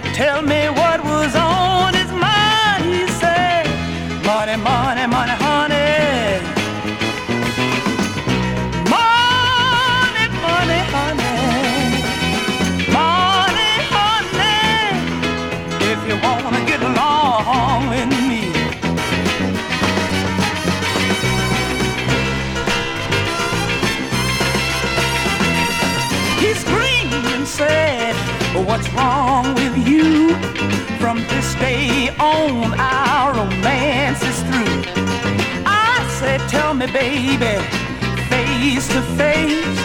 tell me what was on This day on, our romance is through. I said, Tell me, baby, face to face,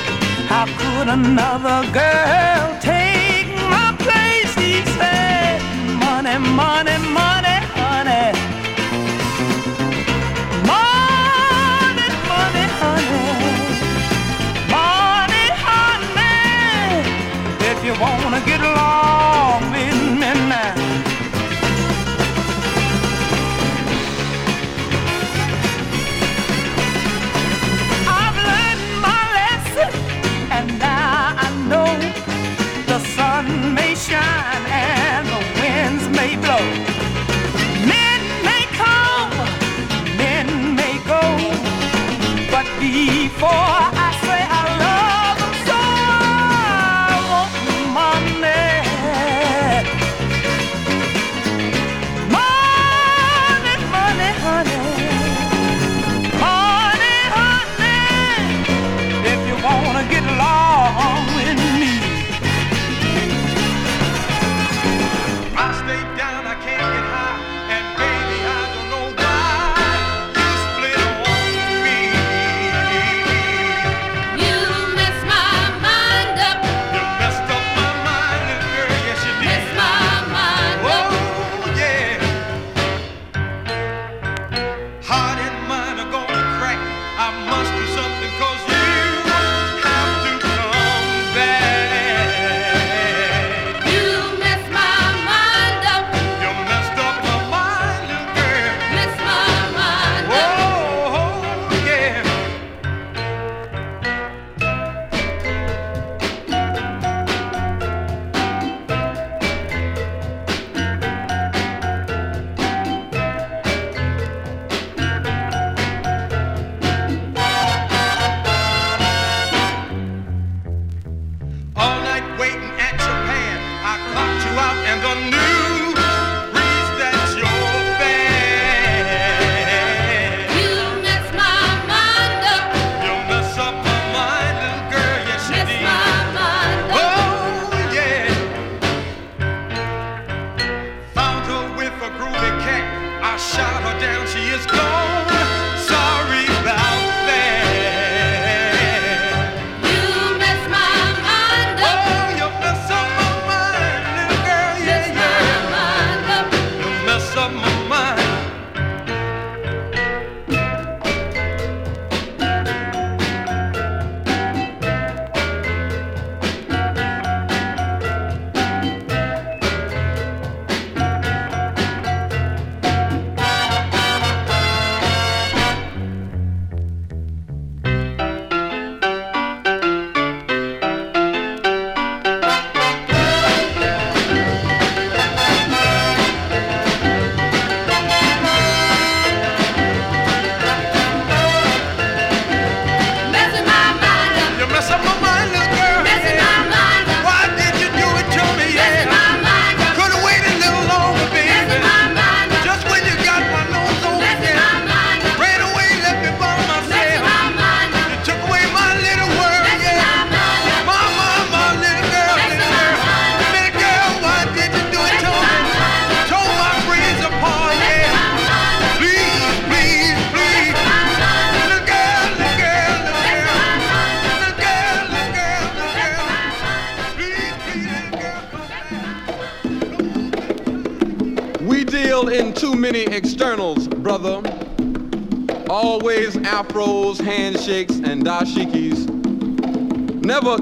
how could another girl take my place? He said, Money, money, money, honey. Money, money, honey. Money, honey. If you wanna get along for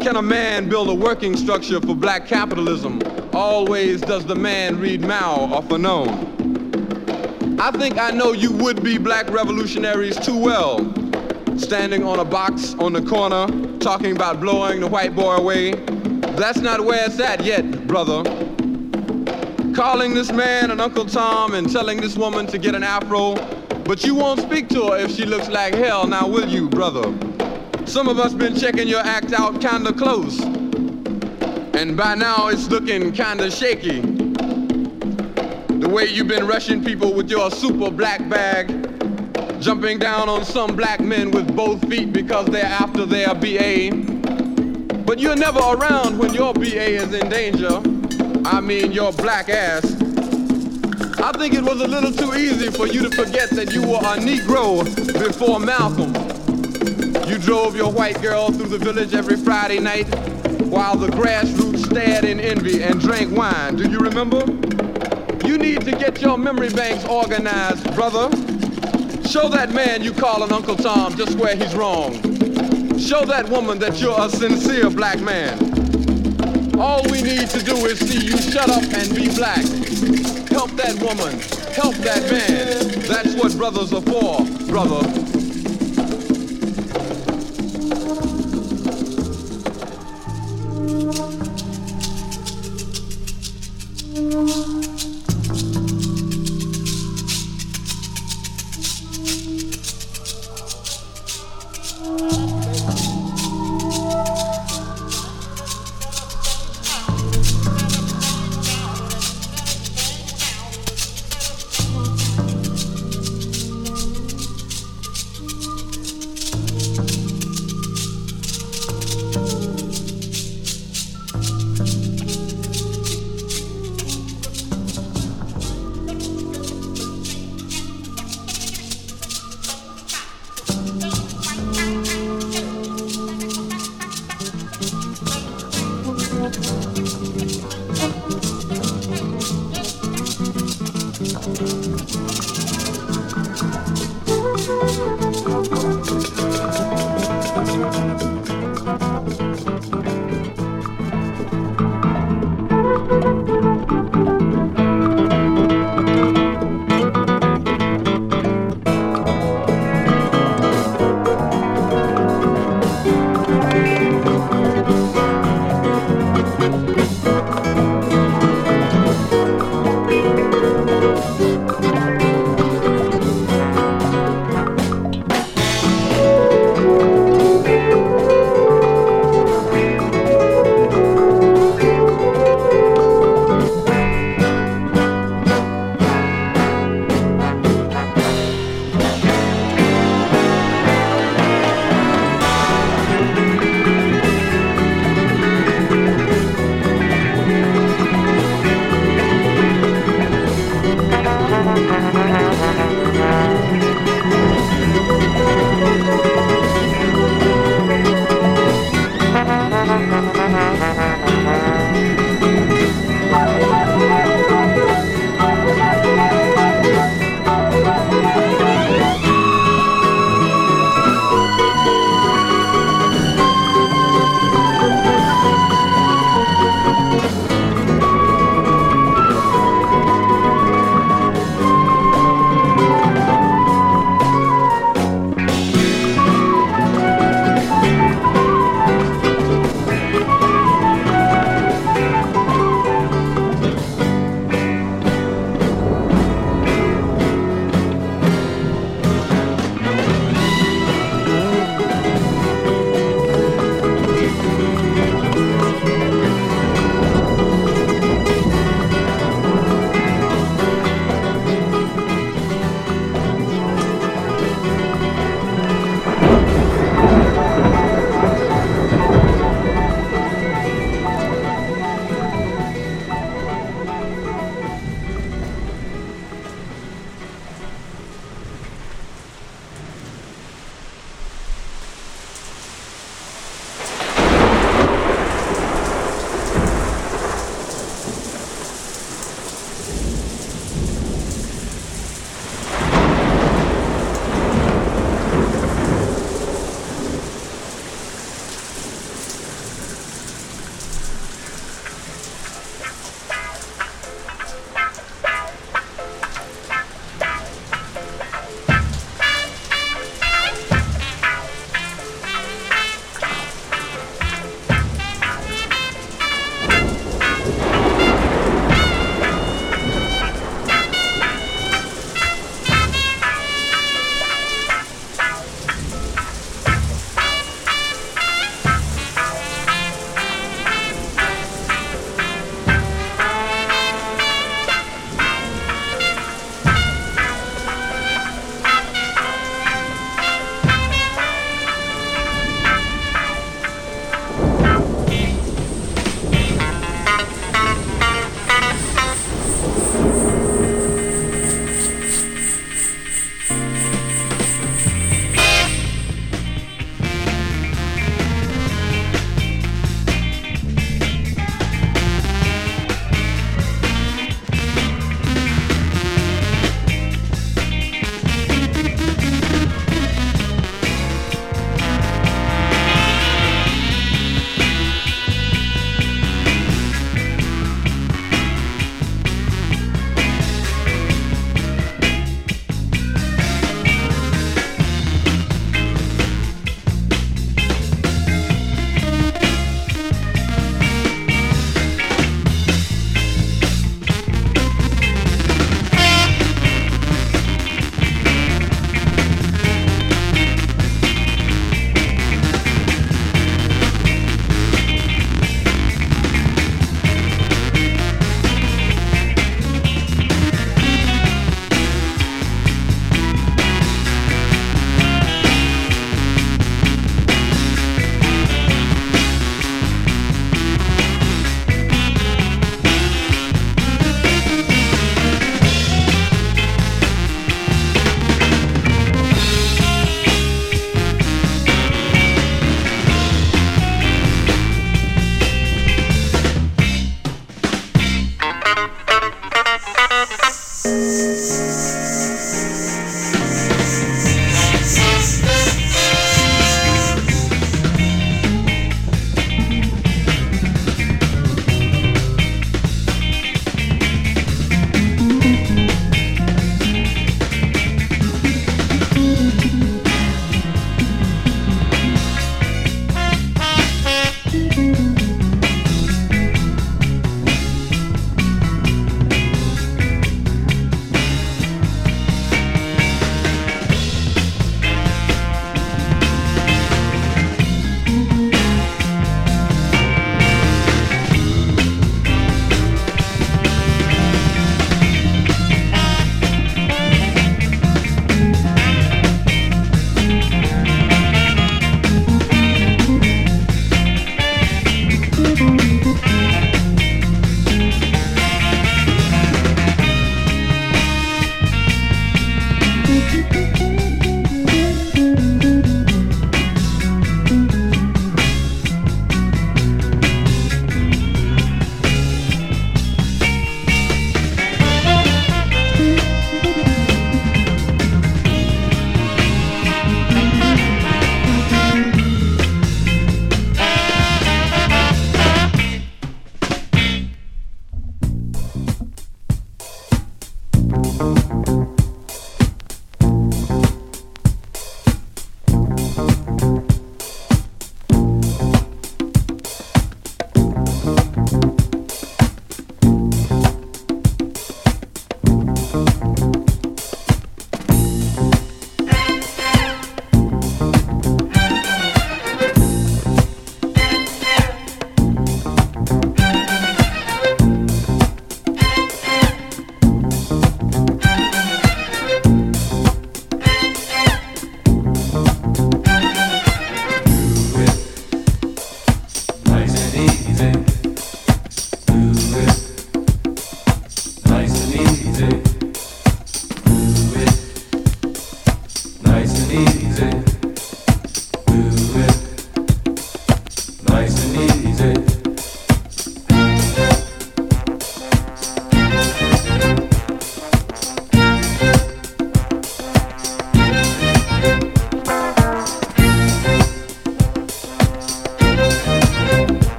can a man build a working structure for black capitalism? Always does the man read Mao or Fanon. I think I know you would-be black revolutionaries too well. Standing on a box on the corner, talking about blowing the white boy away. That's not where it's at yet, brother. Calling this man an Uncle Tom and telling this woman to get an afro, but you won't speak to her if she looks like hell, now will you, brother? Some of us been checking your act out kinda close. And by now it's looking kinda shaky. The way you've been rushing people with your super black bag, jumping down on some black men with both feet because they're after their BA. But you're never around when your BA is in danger. I mean your black ass. I think it was a little too easy for you to forget that you were a Negro before Malcolm. You drove your white girl through the village every Friday night while the grassroots stared in envy and drank wine. Do you remember? You need to get your memory banks organized, brother. Show that man you call an Uncle Tom just where he's wrong. Show that woman that you're a sincere black man. All we need to do is see you shut up and be black. Help that woman. Help that man. That's what brothers are for, brother.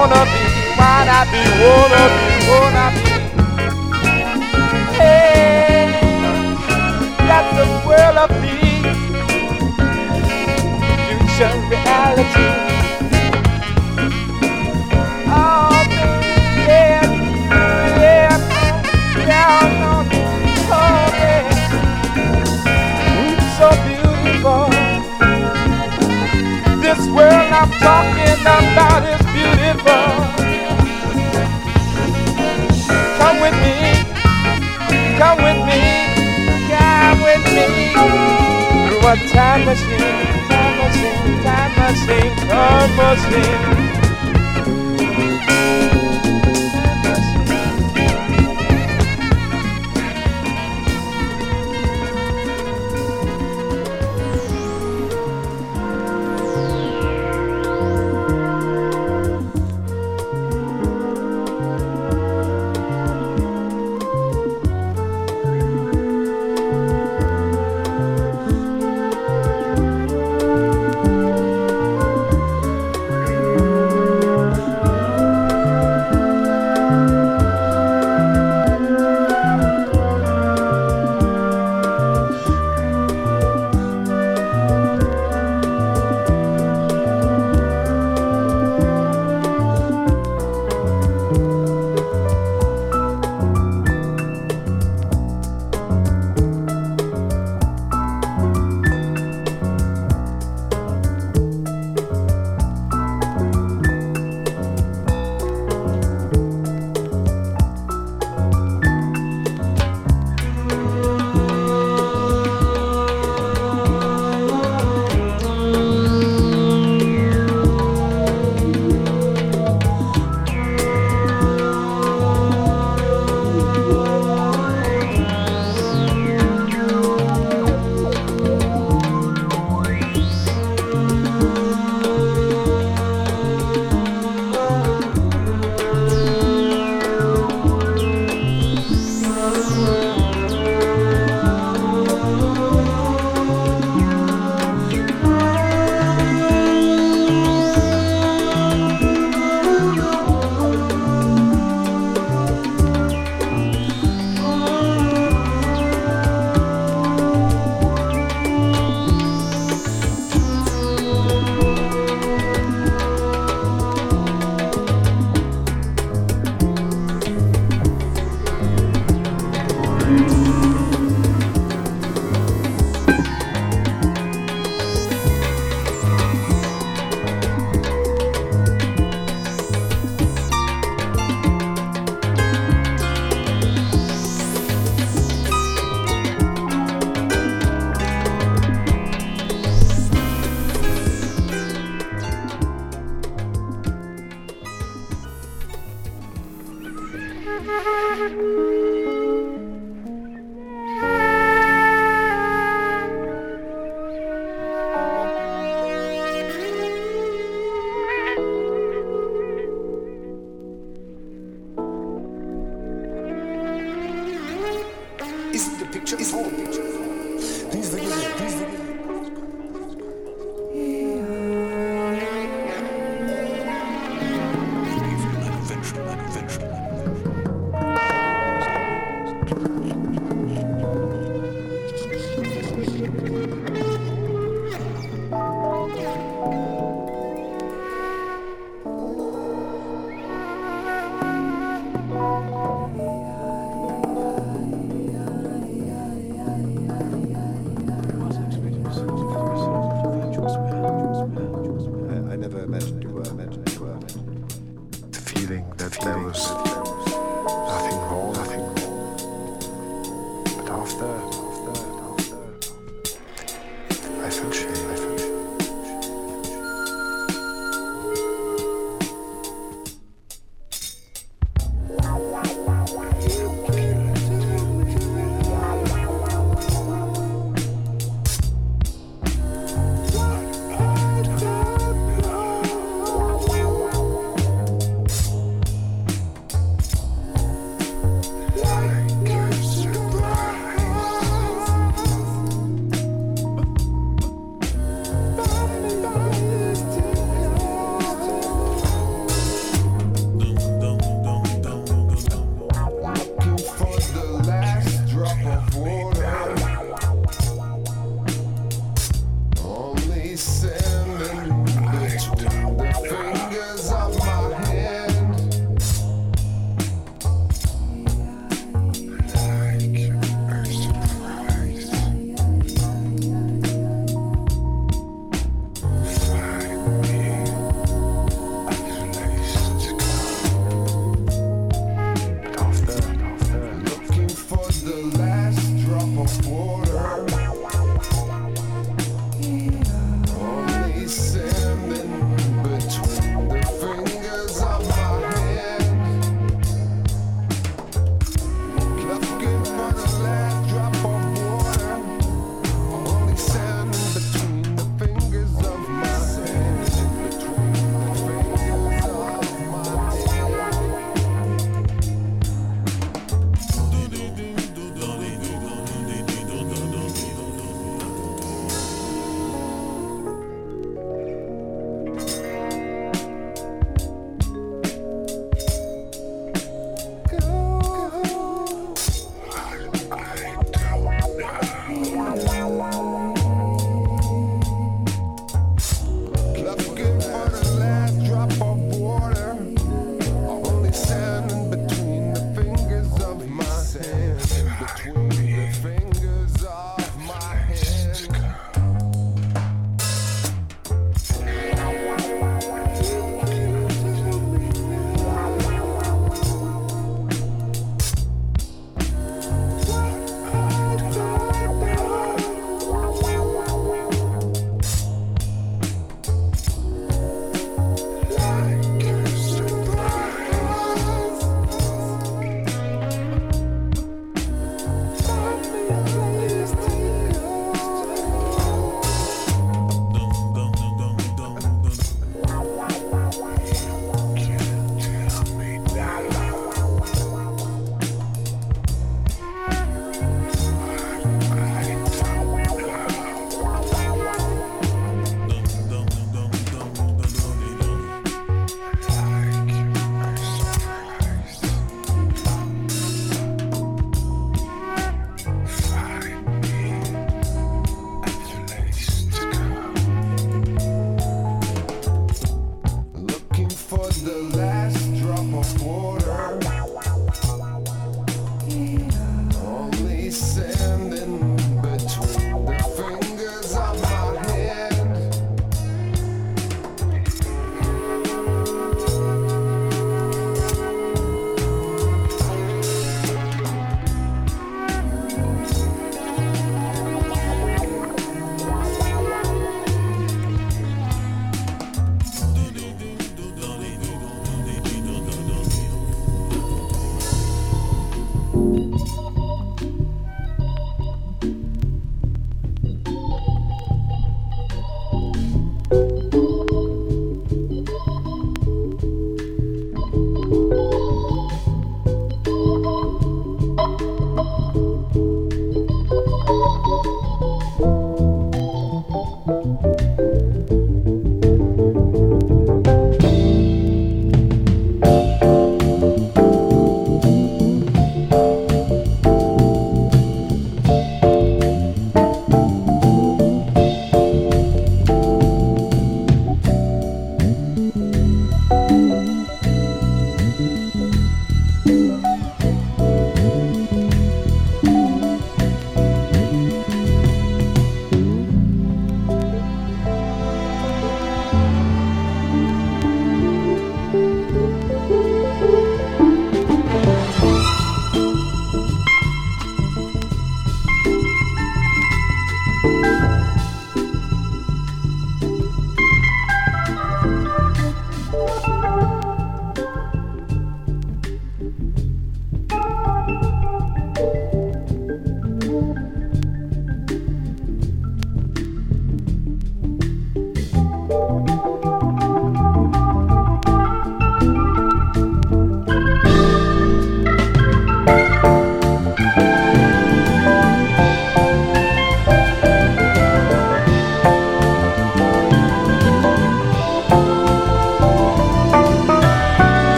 Wanna be, wanna be, wanna be, wanna be. Hey, that's the world of peace, future reality. Oh, yeah, yeah, down on the corner. So beautiful. This world I'm talking about is time machine, time machine, time machine, time machine.